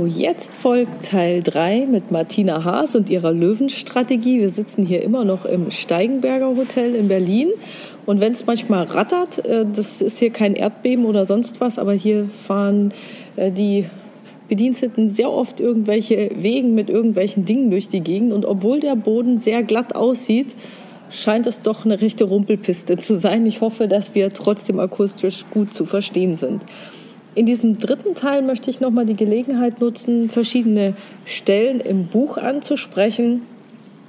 So, jetzt folgt Teil 3 mit Martina Haas und ihrer Löwenstrategie. Wir sitzen hier immer noch im Steigenberger Hotel in Berlin. Und wenn es manchmal rattert, äh, das ist hier kein Erdbeben oder sonst was, aber hier fahren äh, die Bediensteten sehr oft irgendwelche Wegen mit irgendwelchen Dingen durch die Gegend. Und obwohl der Boden sehr glatt aussieht, scheint es doch eine rechte Rumpelpiste zu sein. Ich hoffe, dass wir trotzdem akustisch gut zu verstehen sind. In diesem dritten Teil möchte ich nochmal die Gelegenheit nutzen, verschiedene Stellen im Buch anzusprechen,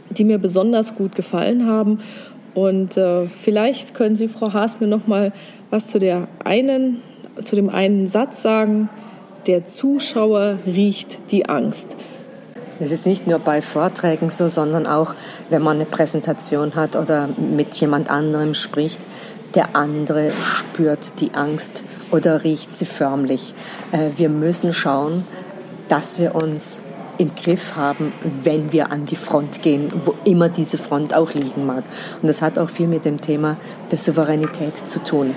die mir besonders gut gefallen haben. Und äh, vielleicht können Sie, Frau Haas, mir nochmal was zu, der einen, zu dem einen Satz sagen. Der Zuschauer riecht die Angst. Es ist nicht nur bei Vorträgen so, sondern auch, wenn man eine Präsentation hat oder mit jemand anderem spricht. Der andere spürt die Angst oder riecht sie förmlich. Äh, wir müssen schauen, dass wir uns im Griff haben, wenn wir an die Front gehen, wo immer diese Front auch liegen mag. Und das hat auch viel mit dem Thema der Souveränität zu tun.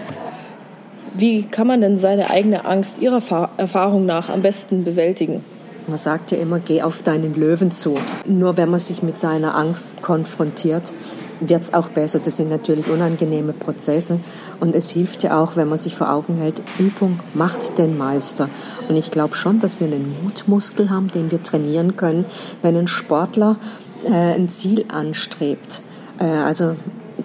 Wie kann man denn seine eigene Angst Ihrer Erfahrung nach am besten bewältigen? Man sagt ja immer, geh auf deinen Löwen zu. Nur wenn man sich mit seiner Angst konfrontiert, wird es auch besser. Das sind natürlich unangenehme Prozesse. Und es hilft ja auch, wenn man sich vor Augen hält, Übung macht den Meister. Und ich glaube schon, dass wir einen Mutmuskel haben, den wir trainieren können, wenn ein Sportler äh, ein Ziel anstrebt. Äh, also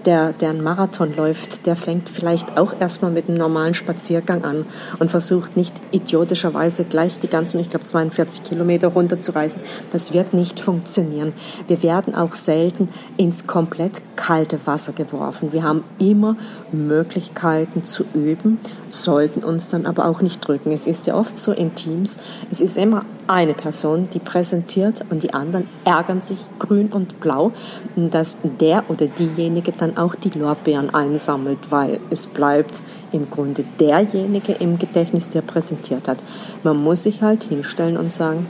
der, der einen Marathon läuft, der fängt vielleicht auch erstmal mit einem normalen Spaziergang an und versucht nicht idiotischerweise gleich die ganzen, ich glaube 42 Kilometer runterzureißen. Das wird nicht funktionieren. Wir werden auch selten ins komplett kalte Wasser geworfen. Wir haben immer Möglichkeiten zu üben, sollten uns dann aber auch nicht drücken. Es ist ja oft so in Teams, es ist immer eine Person, die präsentiert und die anderen ärgern sich grün und blau, dass der oder diejenige dann auch die Lorbeeren einsammelt, weil es bleibt im Grunde derjenige im Gedächtnis, der präsentiert hat. Man muss sich halt hinstellen und sagen,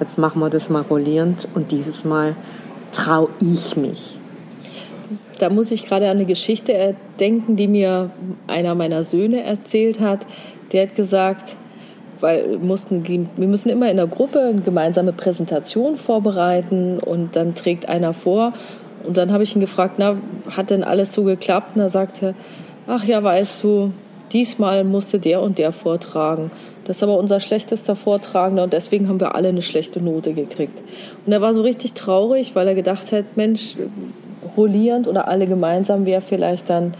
jetzt machen wir das mal rollierend und dieses Mal traue ich mich. Da muss ich gerade an eine Geschichte denken, die mir einer meiner Söhne erzählt hat. Der hat gesagt, weil mussten, wir müssen immer in der Gruppe eine gemeinsame Präsentation vorbereiten und dann trägt einer vor. Und dann habe ich ihn gefragt, na, hat denn alles so geklappt? Und er sagte, ach ja, weißt du, diesmal musste der und der vortragen. Das ist aber unser schlechtester Vortragender und deswegen haben wir alle eine schlechte Note gekriegt. Und er war so richtig traurig, weil er gedacht hat, Mensch, rollierend oder alle gemeinsam wäre vielleicht dann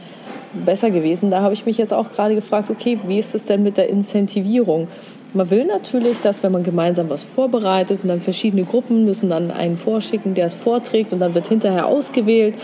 besser gewesen. Da habe ich mich jetzt auch gerade gefragt, okay, wie ist es denn mit der Incentivierung? Man will natürlich, dass wenn man gemeinsam was vorbereitet und dann verschiedene Gruppen müssen dann einen vorschicken, der es vorträgt und dann wird hinterher ausgewählt,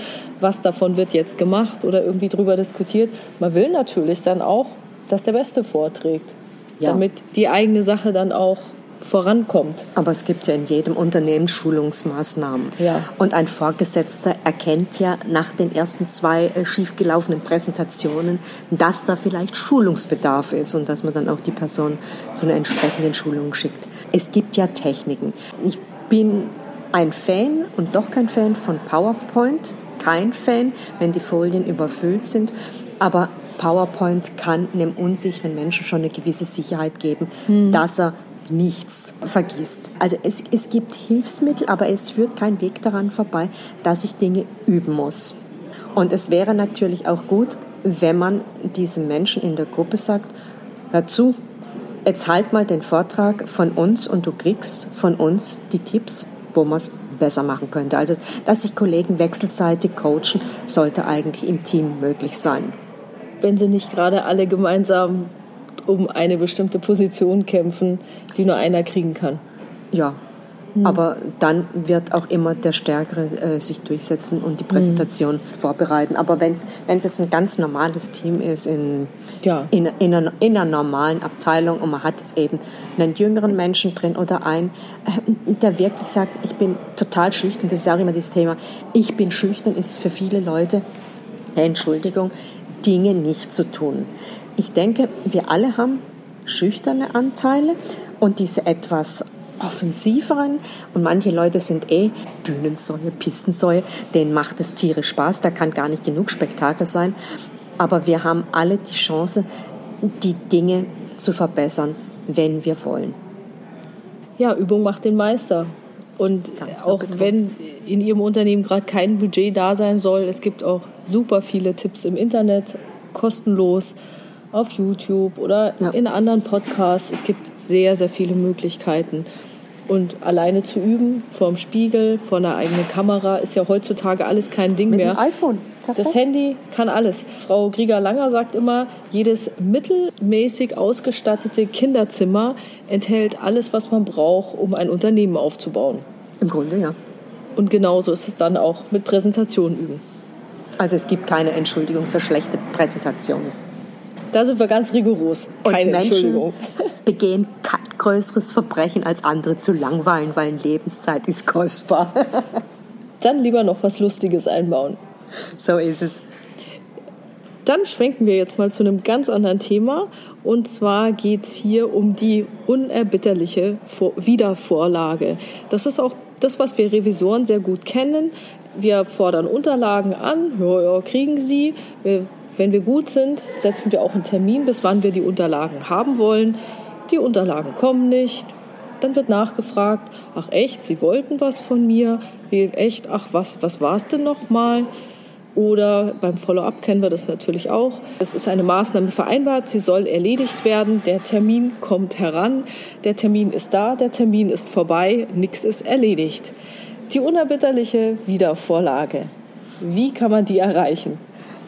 was davon wird jetzt gemacht oder irgendwie drüber diskutiert. Man will natürlich dann auch, dass der Beste vorträgt, ja. damit die eigene Sache dann auch vorankommt. Aber es gibt ja in jedem Unternehmen Schulungsmaßnahmen. Ja. Und ein Vorgesetzter erkennt ja nach den ersten zwei äh, schiefgelaufenen Präsentationen, dass da vielleicht Schulungsbedarf ist und dass man dann auch die Person zu einer entsprechenden Schulung schickt. Es gibt ja Techniken. Ich bin ein Fan und doch kein Fan von PowerPoint. Kein Fan, wenn die Folien überfüllt sind. Aber PowerPoint kann einem unsicheren Menschen schon eine gewisse Sicherheit geben, hm. dass er nichts vergisst. Also es, es gibt Hilfsmittel, aber es führt kein Weg daran vorbei, dass ich Dinge üben muss. Und es wäre natürlich auch gut, wenn man diesen Menschen in der Gruppe sagt, hör zu, jetzt halt mal den Vortrag von uns und du kriegst von uns die Tipps, wo man es besser machen könnte. Also, dass sich Kollegen wechselseitig coachen, sollte eigentlich im Team möglich sein. Wenn sie nicht gerade alle gemeinsam um eine bestimmte Position kämpfen, die nur einer kriegen kann. Ja, hm. aber dann wird auch immer der Stärkere äh, sich durchsetzen und die hm. Präsentation hm. vorbereiten. Aber wenn es jetzt ein ganz normales Team ist, in, ja. in, in, einer, in, einer, normalen Abteilung und man hat jetzt eben einen jüngeren Menschen drin oder einen, äh, der wirklich sagt, ich bin total schüchtern, das ist auch immer das Thema, ich bin schüchtern, ist für viele Leute, Entschuldigung, Dinge nicht zu tun. Ich denke, wir alle haben schüchterne Anteile und diese etwas offensiveren. Und manche Leute sind eh Bühnensäue, Pistensäue, denen macht es tierisch Spaß, da kann gar nicht genug Spektakel sein, aber wir haben alle die Chance, die Dinge zu verbessern, wenn wir wollen. ja, Übung macht den Meister. Und auch wenn in Ihrem Unternehmen gerade kein Budget da sein soll, es gibt auch super viele Tipps im Internet, kostenlos auf YouTube oder ja. in anderen Podcasts. Es gibt sehr, sehr viele Möglichkeiten. Und alleine zu üben, vor dem Spiegel, vor einer eigenen Kamera, ist ja heutzutage alles kein Ding Mit mehr. Mit dem iPhone. Perfekt. Das Handy kann alles. Frau Grieger-Langer sagt immer, jedes mittelmäßig ausgestattete Kinderzimmer enthält alles, was man braucht, um ein Unternehmen aufzubauen. Im Grunde ja. Und genauso ist es dann auch mit Präsentationen üben. Also es gibt keine Entschuldigung für schlechte Präsentationen. Da sind wir ganz rigoros. Keine Menschen Entschuldigung. begehen kein größeres Verbrechen, als andere zu langweilen, weil Lebenszeit ist kostbar. Dann lieber noch was Lustiges einbauen. So ist es. Dann schwenken wir jetzt mal zu einem ganz anderen Thema. Und zwar geht es hier um die unerbitterliche Wiedervorlage. Das ist auch das, was wir Revisoren sehr gut kennen. Wir fordern Unterlagen an, ja, ja, kriegen sie. Wir wenn wir gut sind, setzen wir auch einen Termin, bis wann wir die Unterlagen haben wollen. Die Unterlagen kommen nicht. Dann wird nachgefragt, ach echt, Sie wollten was von mir? Echt, ach was, was war es denn nochmal? Oder beim Follow-up kennen wir das natürlich auch. Es ist eine Maßnahme vereinbart, sie soll erledigt werden. Der Termin kommt heran, der Termin ist da, der Termin ist vorbei, nichts ist erledigt. Die unerbitterliche Wiedervorlage. Wie kann man die erreichen?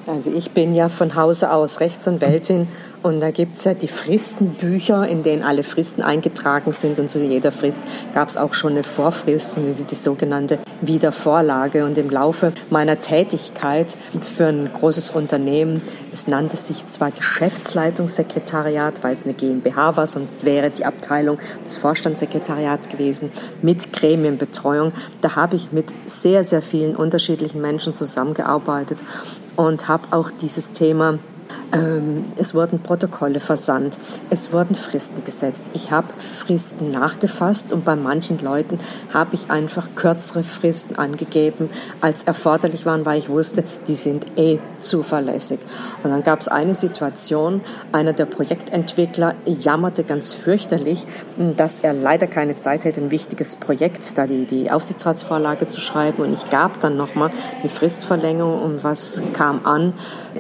Also ich bin ja von Hause aus Rechtsanwältin und da gibt es ja die Fristenbücher, in denen alle Fristen eingetragen sind und zu jeder Frist gab es auch schon eine Vorfrist und das ist die sogenannte Wiedervorlage. Und im Laufe meiner Tätigkeit für ein großes Unternehmen, es nannte sich zwar Geschäftsleitungssekretariat, weil es eine GmbH war, sonst wäre die Abteilung des Vorstandssekretariats gewesen, mit Gremienbetreuung. Da habe ich mit sehr, sehr vielen unterschiedlichen Menschen zusammengearbeitet und habe auch dieses Thema es wurden Protokolle versandt, es wurden Fristen gesetzt. Ich habe Fristen nachgefasst und bei manchen Leuten habe ich einfach kürzere Fristen angegeben, als erforderlich waren, weil ich wusste, die sind eh zuverlässig. Und dann gab es eine Situation, einer der Projektentwickler jammerte ganz fürchterlich, dass er leider keine Zeit hätte, ein wichtiges Projekt, da die, die Aufsichtsratsvorlage zu schreiben. Und ich gab dann nochmal eine Fristverlängerung und was kam an?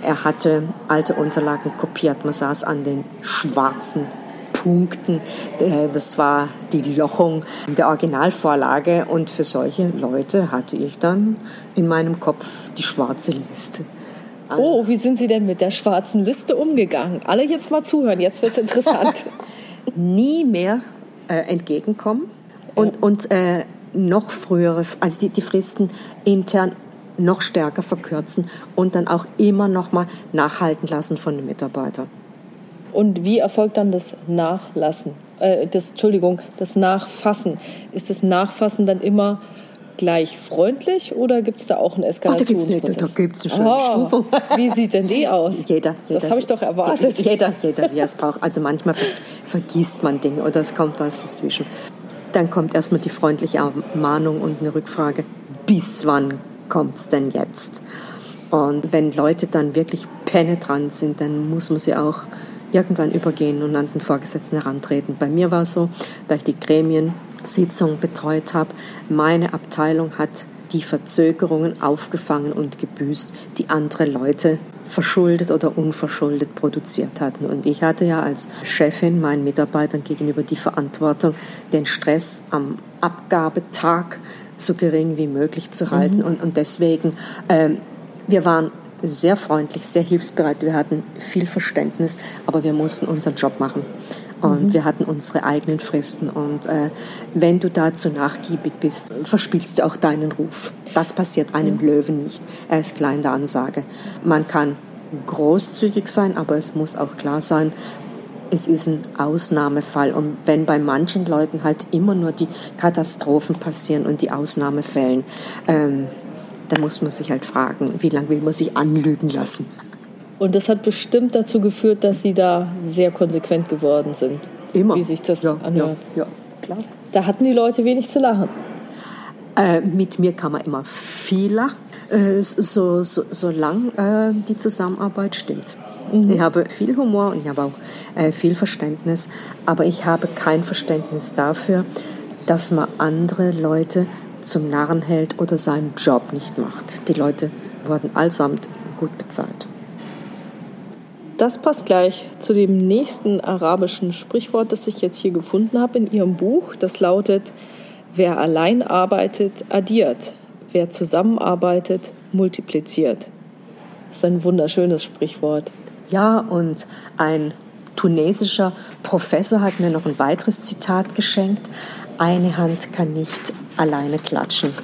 Er hatte alte Unterlagen kopiert. Man saß an den schwarzen Punkten. Äh, das war die Lochung der Originalvorlage und für solche Leute hatte ich dann in meinem Kopf die schwarze Liste. Oh, wie sind Sie denn mit der schwarzen Liste umgegangen? Alle jetzt mal zuhören, jetzt wird es interessant. Nie mehr äh, entgegenkommen und, und äh, noch frühere, also die, die Fristen intern noch stärker verkürzen und dann auch immer noch mal nachhalten lassen von den Mitarbeitern. Und wie erfolgt dann das Nachlassen? Äh, das, Entschuldigung, das Nachfassen. Ist das Nachfassen dann immer gleich freundlich oder gibt es da auch einen Eskalationsprozess? da gibt es eine schöne oh, Stufung. Wie sieht denn die aus? Jeder. jeder das habe ich doch erwartet. Jeder, jeder, wie er es braucht. Also manchmal vergisst man Dinge oder es kommt was dazwischen. Dann kommt erstmal die freundliche Mahnung und eine Rückfrage. Bis wann kommt es denn jetzt? Und wenn Leute dann wirklich penetrant sind, dann muss man sie auch irgendwann übergehen und an den Vorgesetzten herantreten. Bei mir war es so, da ich die Gremiensitzung betreut habe, meine Abteilung hat die Verzögerungen aufgefangen und gebüßt, die andere Leute verschuldet oder unverschuldet produziert hatten. Und ich hatte ja als Chefin meinen Mitarbeitern gegenüber die Verantwortung, den Stress am Abgabetag so gering wie möglich zu halten. Mhm. Und, und deswegen, ähm, wir waren sehr freundlich, sehr hilfsbereit, wir hatten viel Verständnis, aber wir mussten unseren Job machen. Und mhm. wir hatten unsere eigenen Fristen. Und äh, wenn du dazu nachgiebig bist, verspielst du auch deinen Ruf. Das passiert einem mhm. Löwen nicht. Er ist klar in der Ansage. Man kann großzügig sein, aber es muss auch klar sein, es ist ein Ausnahmefall. Und wenn bei manchen Leuten halt immer nur die Katastrophen passieren und die Ausnahmefällen, ähm, dann muss man sich halt fragen, wie lange will man sich anlügen lassen. Und das hat bestimmt dazu geführt, dass Sie da sehr konsequent geworden sind. Immer. Wie sich das ja, anhört. Ja, ja, klar. Da hatten die Leute wenig zu lachen. Äh, mit mir kann man immer viel lachen, äh, so, so, solange äh, die Zusammenarbeit stimmt. Mhm. Ich habe viel Humor und ich habe auch äh, viel Verständnis, aber ich habe kein Verständnis dafür, dass man andere Leute zum Narren hält oder seinen Job nicht macht. Die Leute wurden allesamt gut bezahlt. Das passt gleich zu dem nächsten arabischen Sprichwort, das ich jetzt hier gefunden habe in Ihrem Buch. Das lautet, wer allein arbeitet, addiert. Wer zusammenarbeitet, multipliziert. Das ist ein wunderschönes Sprichwort. Ja, und ein tunesischer Professor hat mir noch ein weiteres Zitat geschenkt. Eine Hand kann nicht alleine klatschen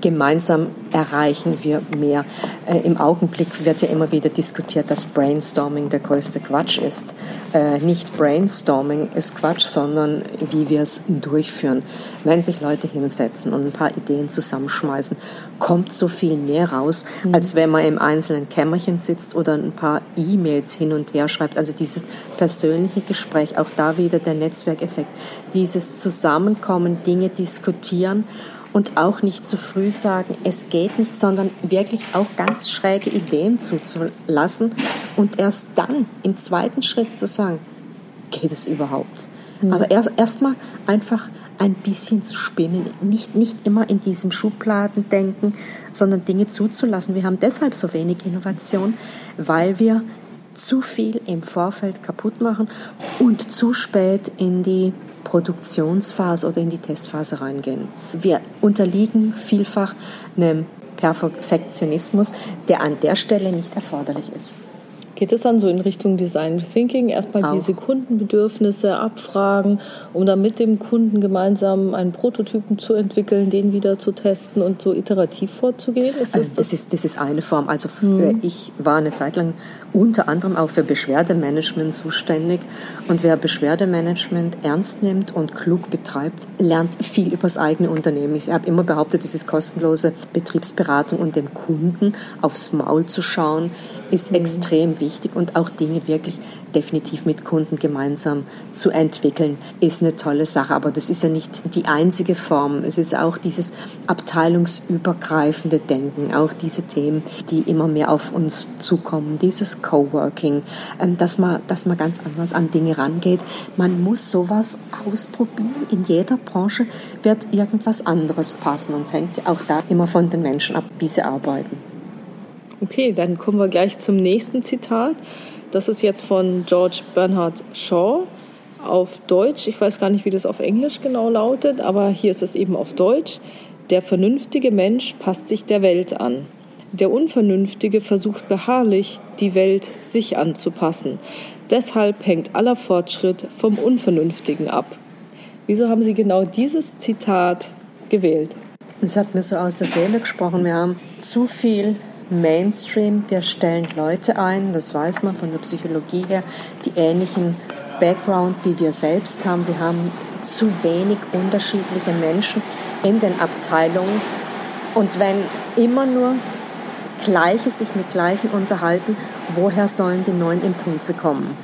gemeinsam erreichen wir mehr. Äh, Im Augenblick wird ja immer wieder diskutiert, dass Brainstorming der größte Quatsch ist. Äh, nicht Brainstorming ist Quatsch, sondern wie wir es durchführen. Wenn sich Leute hinsetzen und ein paar Ideen zusammenschmeißen, kommt so viel mehr raus, mhm. als wenn man im einzelnen Kämmerchen sitzt oder ein paar E-Mails hin und her schreibt. Also dieses persönliche Gespräch, auch da wieder der Netzwerkeffekt, dieses Zusammenkommen, Dinge diskutieren und auch nicht zu früh sagen, es geht nicht, sondern wirklich auch ganz schräge Ideen zuzulassen und erst dann im zweiten Schritt zu sagen, geht es überhaupt? Mhm. Aber erst erstmal einfach ein bisschen zu spinnen, nicht, nicht immer in diesem Schubladen denken, sondern Dinge zuzulassen. Wir haben deshalb so wenig Innovation, weil wir zu viel im Vorfeld kaputt machen und zu spät in die Produktionsphase oder in die Testphase reingehen. Wir unterliegen vielfach einem Perfektionismus, der an der Stelle nicht erforderlich ist. Geht es dann so in Richtung Design Thinking? Erstmal Auch. diese Kundenbedürfnisse abfragen, um dann mit dem Kunden gemeinsam einen Prototypen zu entwickeln, den wieder zu testen und so iterativ vorzugehen? Ist das, das, ist, das ist eine Form. Also hm. ich war eine Zeit lang unter anderem auch für Beschwerdemanagement zuständig. Und wer Beschwerdemanagement ernst nimmt und klug betreibt, lernt viel über das eigene Unternehmen. Ich habe immer behauptet, dieses kostenlose Betriebsberatung und dem Kunden aufs Maul zu schauen, ist mhm. extrem wichtig und auch Dinge wirklich definitiv mit Kunden gemeinsam zu entwickeln, ist eine tolle Sache. Aber das ist ja nicht die einzige Form. Es ist auch dieses abteilungsübergreifende Denken, auch diese Themen, die immer mehr auf uns zukommen, dieses Coworking, ähm, dass man, dass man ganz anders an Dinge rangeht. Man muss sowas ausprobieren. In jeder Branche wird irgendwas anderes passen und es hängt auch da immer von den Menschen ab, wie sie arbeiten. Okay, dann kommen wir gleich zum nächsten Zitat. Das ist jetzt von George Bernard Shaw auf Deutsch. Ich weiß gar nicht, wie das auf Englisch genau lautet, aber hier ist es eben auf Deutsch. Der vernünftige Mensch passt sich der Welt an. Der Unvernünftige versucht beharrlich, die Welt sich anzupassen. Deshalb hängt aller Fortschritt vom Unvernünftigen ab. Wieso haben Sie genau dieses Zitat gewählt? Es hat mir so aus der Seele gesprochen. Wir haben zu viel Mainstream. Wir stellen Leute ein, das weiß man von der Psychologie her, die ähnlichen Background wie wir selbst haben. Wir haben zu wenig unterschiedliche Menschen in den Abteilungen. Und wenn immer nur Gleiche sich mit Gleichen unterhalten, woher sollen die neuen Impulse kommen?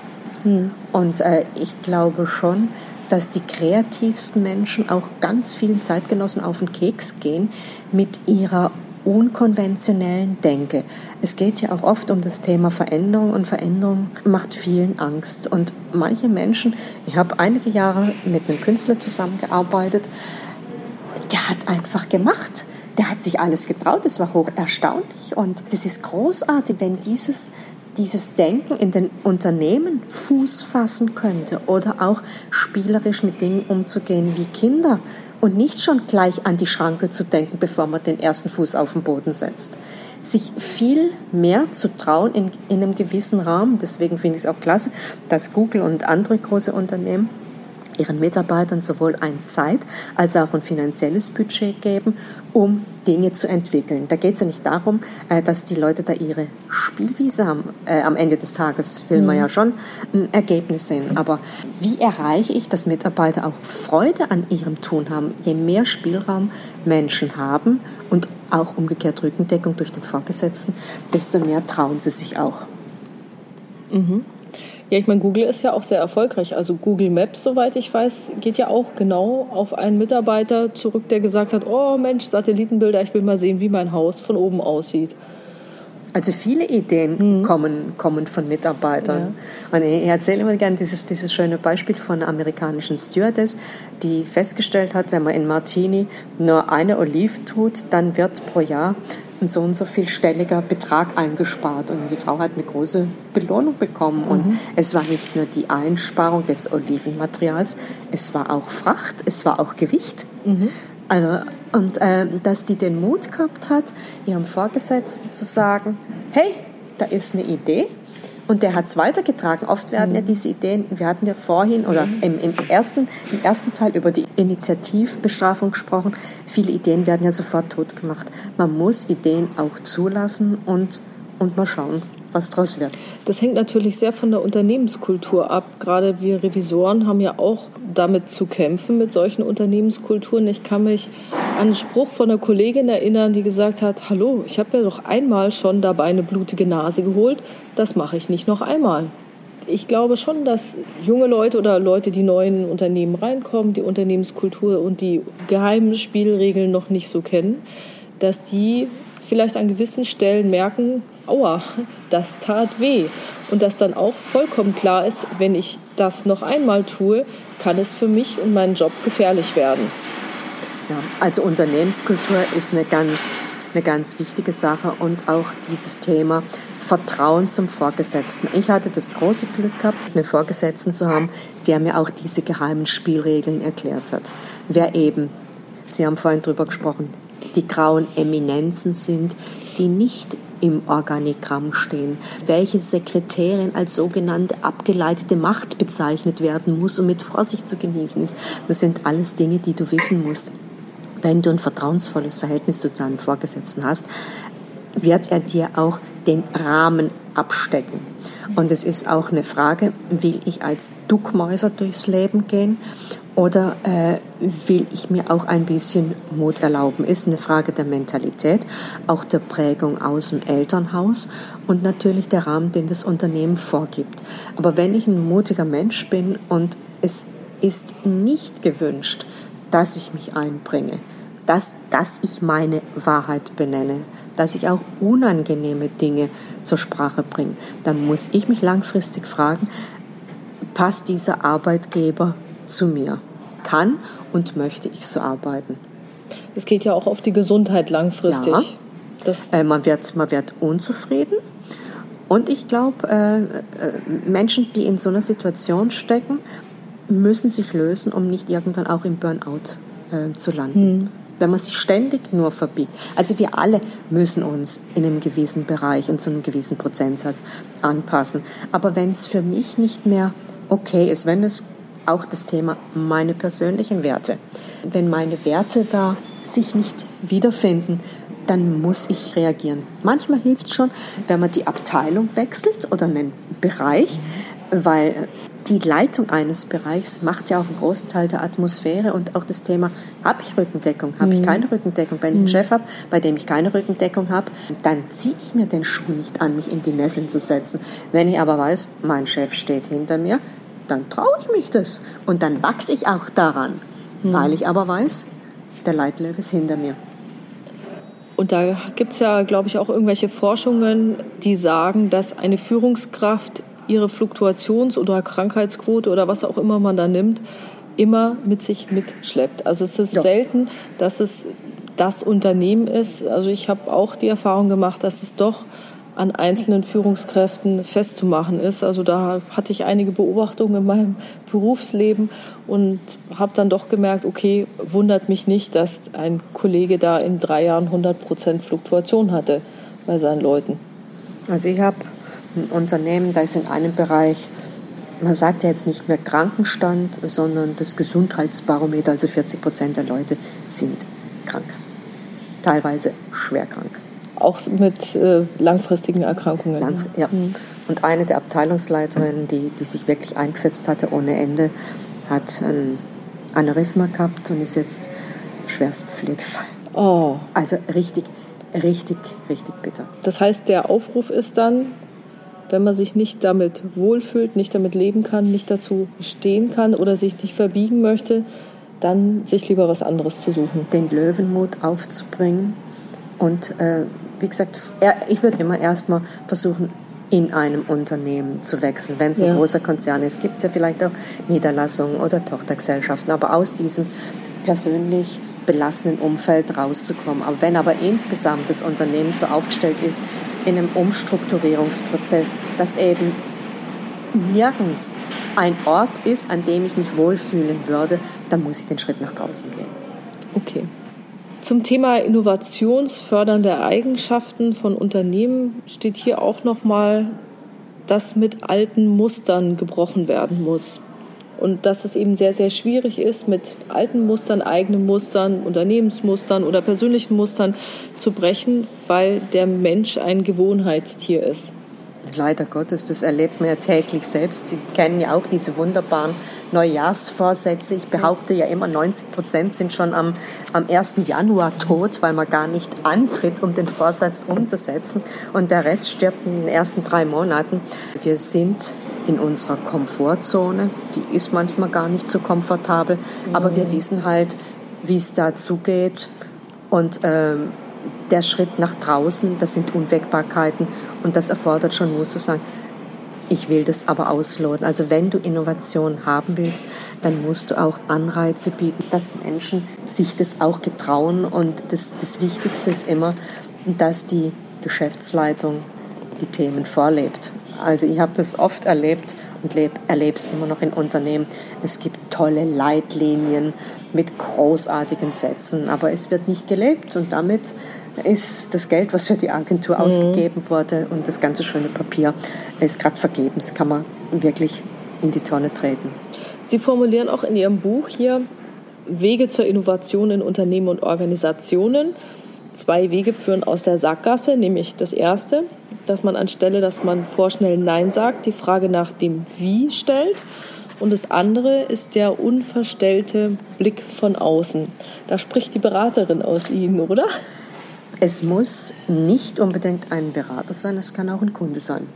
Hm. Und äh, ich glaube schon, dass die kreativsten Menschen auch ganz vielen Zeitgenossen auf den Keks gehen mit ihrer unkonventionellen Denke. Es geht ja auch oft um das Thema Veränderung und Veränderung macht vielen Angst. Und manche Menschen, ich habe einige Jahre mit einem Künstler zusammengearbeitet, der hat einfach gemacht. Der hat sich alles getraut, das war hoch erstaunlich und das ist großartig, wenn dieses dieses Denken in den Unternehmen Fuß fassen könnte oder auch spielerisch mit Dingen umzugehen wie Kinder und nicht schon gleich an die Schranke zu denken, bevor man den ersten Fuß auf den Boden setzt. Sich viel mehr zu trauen in, in einem gewissen Rahmen. Deswegen finde ich es auch klasse, dass Google und andere große Unternehmen ihren Mitarbeitern sowohl ein Zeit- als auch ein finanzielles Budget geben, um Dinge zu entwickeln. Da geht es ja nicht darum, äh, dass die Leute da ihre Spielwiese haben. Äh, am Ende des Tages will man mhm. ja schon ein Ergebnis sehen. Aber wie erreiche ich, dass Mitarbeiter auch Freude an ihrem Tun haben? Je mehr Spielraum Menschen haben und auch umgekehrt Rückendeckung durch den Vorgesetzten, desto mehr trauen sie sich auch. Mhm. Ja, ich meine, Google ist ja auch sehr erfolgreich. Also Google Maps, soweit ich weiß, geht ja auch genau auf einen Mitarbeiter zurück, der gesagt hat, oh Mensch, Satellitenbilder, ich will mal sehen, wie mein Haus von oben aussieht. Also viele Ideen mhm. kommen, kommen von Mitarbeitern. Ja. Und ich erzähle immer gerne dieses, dieses schöne Beispiel von einer amerikanischen Stewardess, die festgestellt hat, wenn man in Martini nur eine Olive tut, dann wird pro Jahr ein so und so viel stelliger Betrag eingespart. Und die Frau hat eine große Belohnung bekommen. Mhm. Und es war nicht nur die Einsparung des Olivenmaterials, es war auch Fracht, es war auch Gewicht. Mhm. Also, und äh, dass die den Mut gehabt hat, ihrem Vorgesetzten zu sagen, hey, da ist eine Idee. Und der hat es weitergetragen. Oft werden ja mhm. diese Ideen, wir hatten ja vorhin oder mhm. im, im, ersten, im ersten Teil über die Initiativbestrafung gesprochen, viele Ideen werden ja sofort tot gemacht. Man muss Ideen auch zulassen und, und mal schauen, was daraus wird. Das hängt natürlich sehr von der Unternehmenskultur ab. Gerade wir Revisoren haben ja auch damit zu kämpfen, mit solchen Unternehmenskulturen. Ich kann mich an einen Spruch von einer Kollegin erinnern, die gesagt hat, hallo, ich habe mir doch einmal schon dabei eine blutige Nase geholt, das mache ich nicht noch einmal. Ich glaube schon, dass junge Leute oder Leute, die neu in Unternehmen reinkommen, die Unternehmenskultur und die geheimen Spielregeln noch nicht so kennen, dass die vielleicht an gewissen Stellen merken, aua, das tat weh. Und dass dann auch vollkommen klar ist, wenn ich das noch einmal tue, kann es für mich und meinen Job gefährlich werden. Ja, also Unternehmenskultur ist eine ganz, eine ganz wichtige Sache und auch dieses Thema Vertrauen zum Vorgesetzten. Ich hatte das große Glück gehabt, einen Vorgesetzten zu haben, der mir auch diese geheimen Spielregeln erklärt hat. Wer eben, Sie haben vorhin darüber gesprochen, die grauen Eminenzen sind, die nicht im Organigramm stehen, welche Sekretärin als sogenannte abgeleitete Macht bezeichnet werden muss und mit Vorsicht zu genießen ist. Das sind alles Dinge, die du wissen musst. Wenn du ein vertrauensvolles Verhältnis zu deinem Vorgesetzten hast, wird er dir auch den Rahmen abstecken. Und es ist auch eine Frage, will ich als Duckmäuser durchs Leben gehen oder äh, will ich mir auch ein bisschen Mut erlauben? Ist eine Frage der Mentalität, auch der Prägung aus dem Elternhaus und natürlich der Rahmen, den das Unternehmen vorgibt. Aber wenn ich ein mutiger Mensch bin und es ist nicht gewünscht, dass ich mich einbringe, dass, dass ich meine Wahrheit benenne, dass ich auch unangenehme Dinge zur Sprache bringe, dann muss ich mich langfristig fragen, passt dieser Arbeitgeber zu mir? Kann und möchte ich so arbeiten? Es geht ja auch auf die Gesundheit langfristig. Ja. Äh, man, wird, man wird unzufrieden. Und ich glaube, äh, äh, Menschen, die in so einer Situation stecken, müssen sich lösen, um nicht irgendwann auch im Burnout äh, zu landen. Hm. Wenn man sich ständig nur verbiegt. Also wir alle müssen uns in einem gewissen Bereich und zu einem gewissen Prozentsatz anpassen. Aber wenn es für mich nicht mehr okay ist, wenn es auch das Thema meine persönlichen Werte. Wenn meine Werte da sich nicht wiederfinden, dann muss ich reagieren. Manchmal hilft es schon, wenn man die Abteilung wechselt oder einen Bereich, weil die Leitung eines Bereichs macht ja auch einen großen Teil der Atmosphäre und auch das Thema, habe ich Rückendeckung, habe ich mhm. keine Rückendeckung. Wenn ich einen mhm. Chef habe, bei dem ich keine Rückendeckung habe, dann ziehe ich mir den Schuh nicht an, mich in die Nesseln zu setzen. Wenn ich aber weiß, mein Chef steht hinter mir, dann traue ich mich das. Und dann wachse ich auch daran, mhm. weil ich aber weiß, der Leitlöwe ist hinter mir. Und da gibt es ja, glaube ich, auch irgendwelche Forschungen, die sagen, dass eine Führungskraft ihre Fluktuations- oder Krankheitsquote oder was auch immer man da nimmt, immer mit sich mitschleppt. Also es ist ja. selten, dass es das Unternehmen ist. Also ich habe auch die Erfahrung gemacht, dass es doch an einzelnen Führungskräften festzumachen ist. Also da hatte ich einige Beobachtungen in meinem Berufsleben und habe dann doch gemerkt, okay, wundert mich nicht, dass ein Kollege da in drei Jahren 100 Prozent Fluktuation hatte bei seinen Leuten. Also ich habe ein Unternehmen, da ist in einem Bereich, man sagt ja jetzt nicht mehr Krankenstand, sondern das Gesundheitsbarometer, also 40 Prozent der Leute sind krank, teilweise schwer krank auch mit äh, langfristigen Erkrankungen. Lang, ja. Mhm. Und eine der Abteilungsleiterinnen, die, die sich wirklich eingesetzt hatte ohne Ende, hat ein Aneurysma gehabt und ist jetzt schwerst Pflegefall. Oh. Also richtig, richtig, richtig bitter. Das heißt, der Aufruf ist dann, wenn man sich nicht damit wohlfühlt, nicht damit leben kann, nicht dazu stehen kann oder sich nicht verbiegen möchte, dann sich lieber was anderes zu suchen. Den Löwenmut aufzubringen und äh, wie gesagt, ich würde immer erstmal versuchen, in einem Unternehmen zu wechseln. Wenn es ein ja. großer Konzern ist, gibt es ja vielleicht auch Niederlassungen oder Tochtergesellschaften, aber aus diesem persönlich belastenden Umfeld rauszukommen. Aber wenn aber insgesamt das Unternehmen so aufgestellt ist, in einem Umstrukturierungsprozess, dass eben nirgends ein Ort ist, an dem ich mich wohlfühlen würde, dann muss ich den Schritt nach draußen gehen. Okay. Zum Thema innovationsfördernde Eigenschaften von Unternehmen steht hier auch nochmal, dass mit alten Mustern gebrochen werden muss. Und dass es eben sehr, sehr schwierig ist, mit alten Mustern, eigenen Mustern, Unternehmensmustern oder persönlichen Mustern zu brechen, weil der Mensch ein Gewohnheitstier ist. Leider Gottes, das erlebt man ja täglich selbst. Sie kennen ja auch diese wunderbaren Neujahrsvorsätze. Ich behaupte ja immer, 90 Prozent sind schon am, am 1. Januar tot, weil man gar nicht antritt, um den Vorsatz umzusetzen. Und der Rest stirbt in den ersten drei Monaten. Wir sind in unserer Komfortzone. Die ist manchmal gar nicht so komfortabel, aber wir mhm. wissen halt, wie es da zugeht. Und ähm, der Schritt nach draußen, das sind Unwägbarkeiten und das erfordert schon Mut zu sagen, ich will das aber ausloten. Also wenn du Innovation haben willst, dann musst du auch Anreize bieten, dass Menschen sich das auch getrauen. Und das, das Wichtigste ist immer, dass die Geschäftsleitung die Themen vorlebt. Also ich habe das oft erlebt und erlebe es immer noch in Unternehmen. Es gibt tolle Leitlinien mit großartigen Sätzen, aber es wird nicht gelebt und damit ist das Geld, was für die Agentur mhm. ausgegeben wurde und das ganze schöne Papier ist gerade vergebens, kann man wirklich in die Tonne treten. Sie formulieren auch in Ihrem Buch hier Wege zur Innovation in Unternehmen und Organisationen. Zwei Wege führen aus der Sackgasse, nämlich das erste, dass man anstelle, dass man vorschnell Nein sagt, die Frage nach dem Wie stellt. Und das andere ist der unverstellte Blick von außen. Da spricht die Beraterin aus Ihnen, oder? Es muss nicht unbedingt ein Berater sein, es kann auch ein Kunde sein.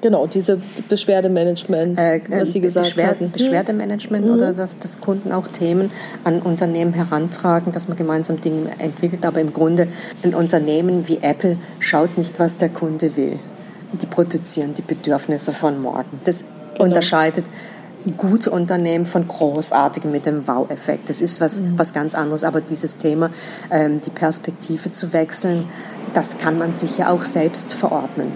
Genau, diese Beschwerdemanagement, äh, was Sie gesagt Beschwer hatten. Beschwerdemanagement mhm. oder dass, dass Kunden auch Themen an Unternehmen herantragen, dass man gemeinsam Dinge entwickelt. Aber im Grunde ein Unternehmen wie Apple schaut nicht, was der Kunde will. Die produzieren die Bedürfnisse von morgen. Das genau. unterscheidet gute Unternehmen von großartigen mit dem Wow-Effekt. Das ist was, mhm. was ganz anderes. Aber dieses Thema, ähm, die Perspektive zu wechseln, das kann man sich ja auch selbst verordnen.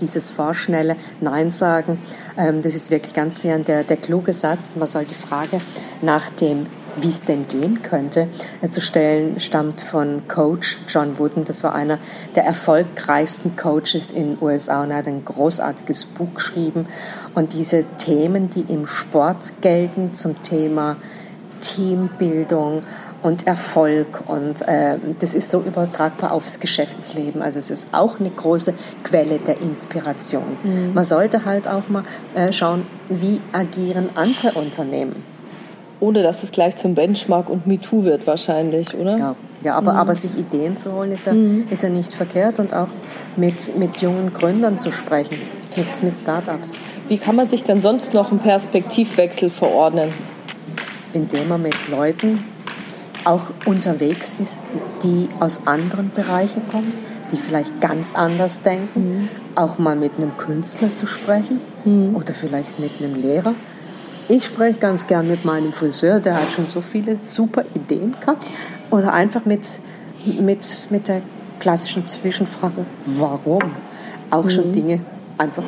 Dieses vorschnelle Nein sagen, ähm, das ist wirklich ganz fair. Der, der kluge Satz, man soll die Frage nach dem wie es denn gehen könnte, zu stellen, stammt von Coach John Wooden. Das war einer der erfolgreichsten Coaches in den USA und er hat ein großartiges Buch geschrieben. Und diese Themen, die im Sport gelten, zum Thema Teambildung und Erfolg und äh, das ist so übertragbar aufs Geschäftsleben. Also es ist auch eine große Quelle der Inspiration. Mhm. Man sollte halt auch mal äh, schauen, wie agieren andere Unternehmen ohne dass es gleich zum Benchmark und MeToo wird wahrscheinlich, oder? Ja, ja aber, mhm. aber sich Ideen zu holen, ist ja, mhm. ist ja nicht verkehrt und auch mit, mit jungen Gründern zu sprechen, mit, mit Startups. Wie kann man sich denn sonst noch einen Perspektivwechsel verordnen? Indem man mit Leuten auch unterwegs ist, die aus anderen Bereichen kommen, die vielleicht ganz anders denken, mhm. auch mal mit einem Künstler zu sprechen mhm. oder vielleicht mit einem Lehrer ich spreche ganz gern mit meinem Friseur, der hat schon so viele super Ideen gehabt. Oder einfach mit, mit, mit der klassischen Zwischenfrage, warum? Auch mhm. schon Dinge einfach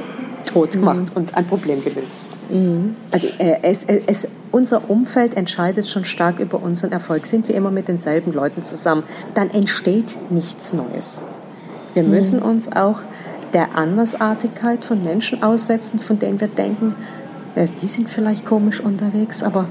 tot gemacht mhm. und ein Problem gelöst. Mhm. Also äh, es, es, unser Umfeld entscheidet schon stark über unseren Erfolg. Sind wir immer mit denselben Leuten zusammen, dann entsteht nichts Neues. Wir mhm. müssen uns auch der Andersartigkeit von Menschen aussetzen, von denen wir denken, die sind vielleicht komisch unterwegs, aber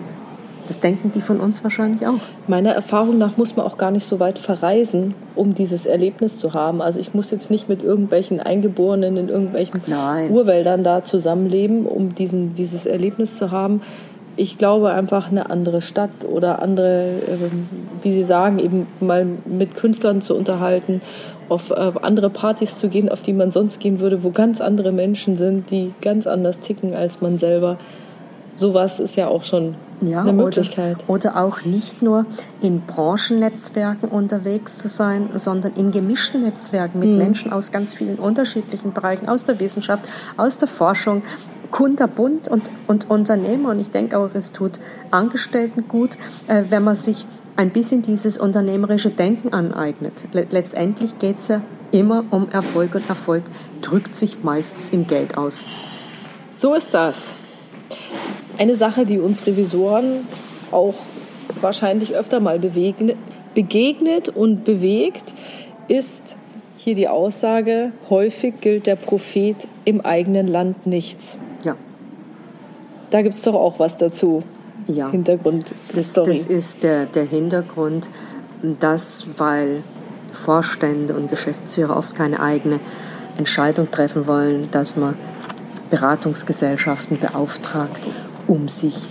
das denken die von uns wahrscheinlich auch. Meiner Erfahrung nach muss man auch gar nicht so weit verreisen, um dieses Erlebnis zu haben. Also ich muss jetzt nicht mit irgendwelchen Eingeborenen in irgendwelchen Nein. Urwäldern da zusammenleben, um diesen, dieses Erlebnis zu haben. Ich glaube einfach eine andere Stadt oder andere, ähm, wie Sie sagen, eben mal mit Künstlern zu unterhalten auf äh, andere Partys zu gehen, auf die man sonst gehen würde, wo ganz andere Menschen sind, die ganz anders ticken als man selber. Sowas ist ja auch schon ja, eine Möglichkeit. Oder, oder auch nicht nur in Branchennetzwerken unterwegs zu sein, sondern in gemischten Netzwerken mit mhm. Menschen aus ganz vielen unterschiedlichen Bereichen, aus der Wissenschaft, aus der Forschung, kunterbunt und, und Unternehmer. Und ich denke auch, es tut Angestellten gut, äh, wenn man sich ein bisschen dieses unternehmerische Denken aneignet. Letztendlich geht es ja immer um Erfolg und Erfolg drückt sich meistens in Geld aus. So ist das. Eine Sache, die uns Revisoren auch wahrscheinlich öfter mal begegnet und bewegt, ist hier die Aussage, häufig gilt der Prophet im eigenen Land nichts. Da gibt es doch auch was dazu. Ja. Hintergrund das, das ist der, der Hintergrund, dass, weil Vorstände und Geschäftsführer oft keine eigene Entscheidung treffen wollen, dass man Beratungsgesellschaften beauftragt, um sich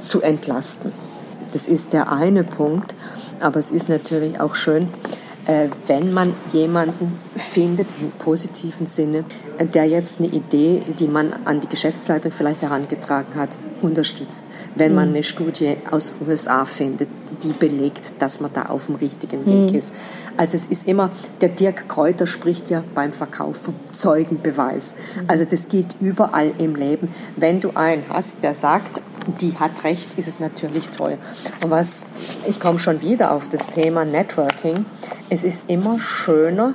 zu entlasten. Das ist der eine Punkt, aber es ist natürlich auch schön, äh, wenn man jemanden findet im positiven Sinne, äh, der jetzt eine Idee, die man an die Geschäftsleitung vielleicht herangetragen hat, unterstützt. Wenn man mhm. eine Studie aus USA findet, die belegt, dass man da auf dem richtigen Weg mhm. ist. Also es ist immer, der Dirk Kräuter spricht ja beim Verkauf vom Zeugenbeweis. Mhm. Also das geht überall im Leben. Wenn du einen hast, der sagt, die hat recht, ist es natürlich teuer. Und was, ich komme schon wieder auf das Thema Networking. Es ist immer schöner,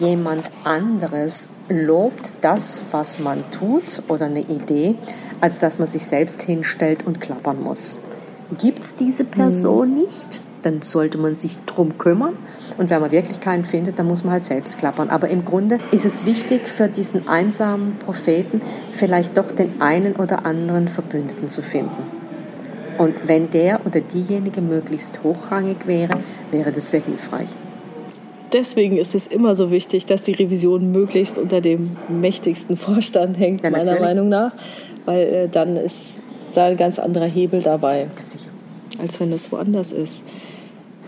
jemand anderes lobt das, was man tut oder eine Idee, als dass man sich selbst hinstellt und klappern muss. Gibt es diese Person mhm. nicht, dann sollte man sich drum kümmern. Und wenn man wirklich keinen findet, dann muss man halt selbst klappern. Aber im Grunde ist es wichtig für diesen einsamen Propheten vielleicht doch den einen oder anderen Verbündeten zu finden. Und wenn der oder diejenige möglichst hochrangig wäre, wäre das sehr hilfreich. Deswegen ist es immer so wichtig, dass die Revision möglichst unter dem mächtigsten Vorstand hängt, ja, meiner Meinung nach, weil äh, dann ist da ein ganz anderer Hebel dabei, sicher. als wenn es woanders ist.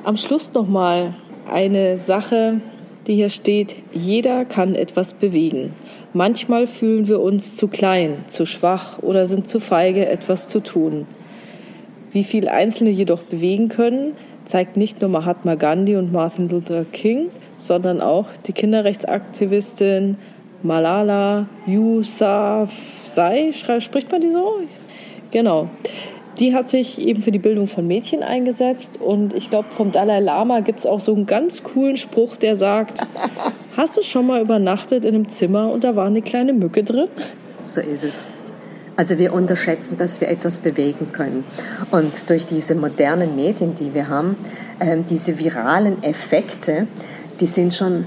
Am Schluss noch mal eine Sache, die hier steht: Jeder kann etwas bewegen. Manchmal fühlen wir uns zu klein, zu schwach oder sind zu feige, etwas zu tun. Wie viel Einzelne jedoch bewegen können, zeigt nicht nur Mahatma Gandhi und Martin Luther King, sondern auch die Kinderrechtsaktivistin Malala Yousafzai, spricht man die so? Genau. Die hat sich eben für die Bildung von Mädchen eingesetzt und ich glaube, vom Dalai Lama gibt es auch so einen ganz coolen Spruch, der sagt, hast du schon mal übernachtet in einem Zimmer und da war eine kleine Mücke drin? So ist es. Also wir unterschätzen, dass wir etwas bewegen können. Und durch diese modernen Medien, die wir haben, äh, diese viralen Effekte, die sind schon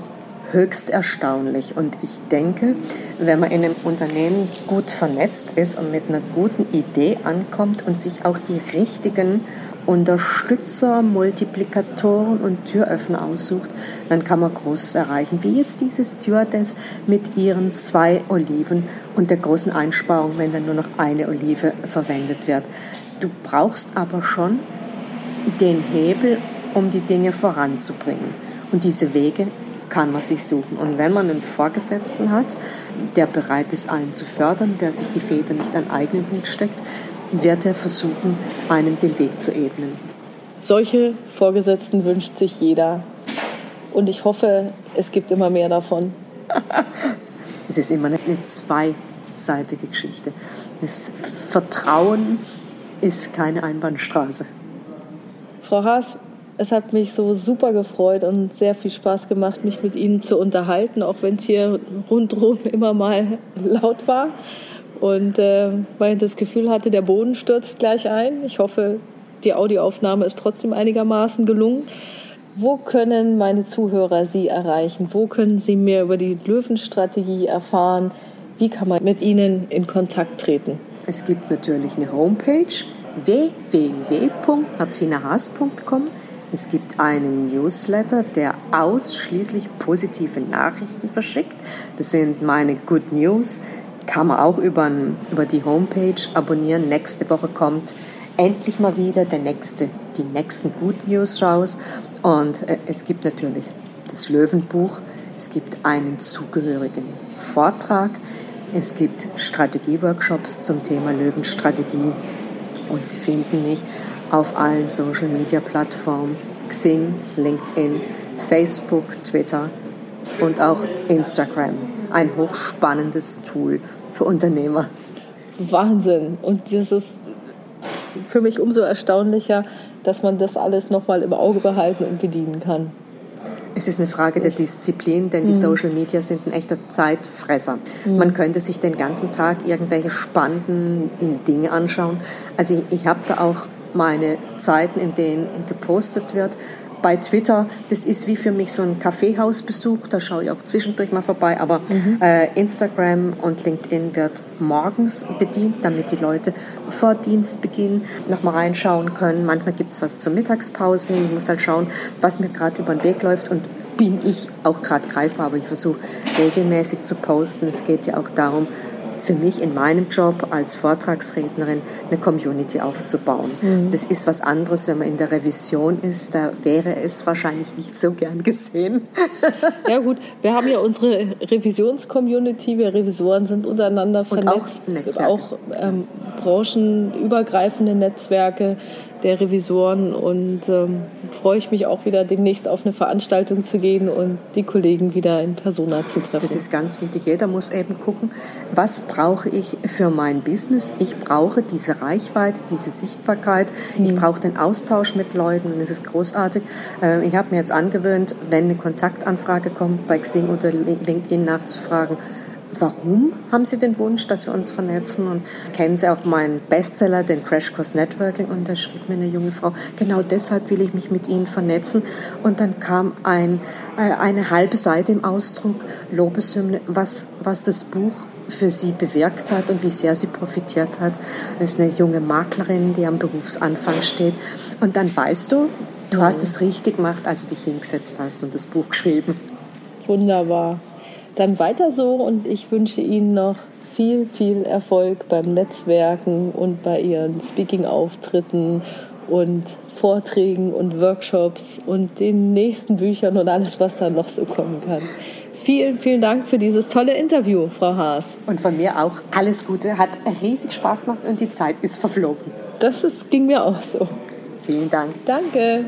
höchst erstaunlich. Und ich denke, wenn man in einem Unternehmen gut vernetzt ist und mit einer guten Idee ankommt und sich auch die richtigen Unterstützer, Multiplikatoren und Türöffner aussucht, dann kann man Großes erreichen. Wie jetzt diese Stewardess mit ihren zwei Oliven und der großen Einsparung, wenn dann nur noch eine Olive verwendet wird. Du brauchst aber schon den Hebel, um die Dinge voranzubringen. Und diese Wege kann man sich suchen. Und wenn man einen Vorgesetzten hat, der bereit ist, einen zu fördern, der sich die Feder nicht an eigenen Hut steckt, wird er versuchen, einem den Weg zu ebnen. Solche Vorgesetzten wünscht sich jeder. Und ich hoffe, es gibt immer mehr davon. es ist immer eine zweiseitige Geschichte. Das Vertrauen ist keine Einbahnstraße. Frau Haas, es hat mich so super gefreut und sehr viel Spaß gemacht, mich mit Ihnen zu unterhalten, auch wenn es hier rundherum immer mal laut war. Und äh, weil ich das Gefühl hatte, der Boden stürzt gleich ein. Ich hoffe, die Audioaufnahme ist trotzdem einigermaßen gelungen. Wo können meine Zuhörer Sie erreichen? Wo können Sie mehr über die Löwenstrategie erfahren? Wie kann man mit Ihnen in Kontakt treten? Es gibt natürlich eine Homepage www.martinahaas.com. Es gibt einen Newsletter, der ausschließlich positive Nachrichten verschickt. Das sind meine Good News. Kann man auch über, über die Homepage abonnieren. Nächste Woche kommt endlich mal wieder der nächste, die nächsten Good News raus. Und äh, es gibt natürlich das Löwenbuch. Es gibt einen zugehörigen Vortrag. Es gibt Strategieworkshops zum Thema Löwenstrategie. Und Sie finden mich auf allen Social-Media-Plattformen, Xing, LinkedIn, Facebook, Twitter und auch Instagram. Ein hochspannendes Tool für Unternehmer. Wahnsinn. Und das ist für mich umso erstaunlicher, dass man das alles nochmal im Auge behalten und bedienen kann. Es ist eine Frage der Disziplin, denn die mhm. Social Media sind ein echter Zeitfresser. Mhm. Man könnte sich den ganzen Tag irgendwelche spannenden Dinge anschauen. Also ich, ich habe da auch meine Zeiten, in denen gepostet wird, bei Twitter, das ist wie für mich so ein Kaffeehausbesuch, da schaue ich auch zwischendurch mal vorbei, aber mhm. äh, Instagram und LinkedIn wird morgens bedient, damit die Leute vor Dienstbeginn nochmal reinschauen können. Manchmal gibt es was zur Mittagspause, ich muss halt schauen, was mir gerade über den Weg läuft und bin ich auch gerade greifbar, aber ich versuche regelmäßig zu posten. Es geht ja auch darum, für mich in meinem Job als Vortragsrednerin eine Community aufzubauen. Mhm. Das ist was anderes, wenn man in der Revision ist. Da wäre es wahrscheinlich nicht so gern gesehen. Ja gut, wir haben ja unsere Revisions-Community. Wir Revisoren sind untereinander vernetzt. Und auch, auch ähm, branchenübergreifende Netzwerke der Revisoren und ähm, freue ich mich auch wieder demnächst auf eine Veranstaltung zu gehen und die Kollegen wieder in Persona zu treffen. Das, das ist ganz wichtig. Jeder muss eben gucken, was brauche ich für mein Business. Ich brauche diese Reichweite, diese Sichtbarkeit. Mhm. Ich brauche den Austausch mit Leuten und es ist großartig. Äh, ich habe mir jetzt angewöhnt, wenn eine Kontaktanfrage kommt, bei Xing oder LinkedIn nachzufragen, Warum haben Sie den Wunsch, dass wir uns vernetzen? Und kennen Sie auch meinen Bestseller, den Crash Course Networking? Und da schrieb mir eine junge Frau, genau deshalb will ich mich mit Ihnen vernetzen. Und dann kam ein, äh, eine halbe Seite im Ausdruck, Lobeshymne, was, was das Buch für sie bewirkt hat und wie sehr sie profitiert hat. Das ist eine junge Maklerin, die am Berufsanfang steht. Und dann weißt du, du hast es richtig gemacht, als du dich hingesetzt hast und das Buch geschrieben. Wunderbar dann weiter so und ich wünsche Ihnen noch viel, viel Erfolg beim Netzwerken und bei Ihren Speaking-Auftritten und Vorträgen und Workshops und den nächsten Büchern und alles, was da noch so kommen kann. Vielen, vielen Dank für dieses tolle Interview, Frau Haas. Und von mir auch alles Gute. Hat riesig Spaß gemacht und die Zeit ist verflogen. Das ist, ging mir auch so. Vielen Dank. Danke.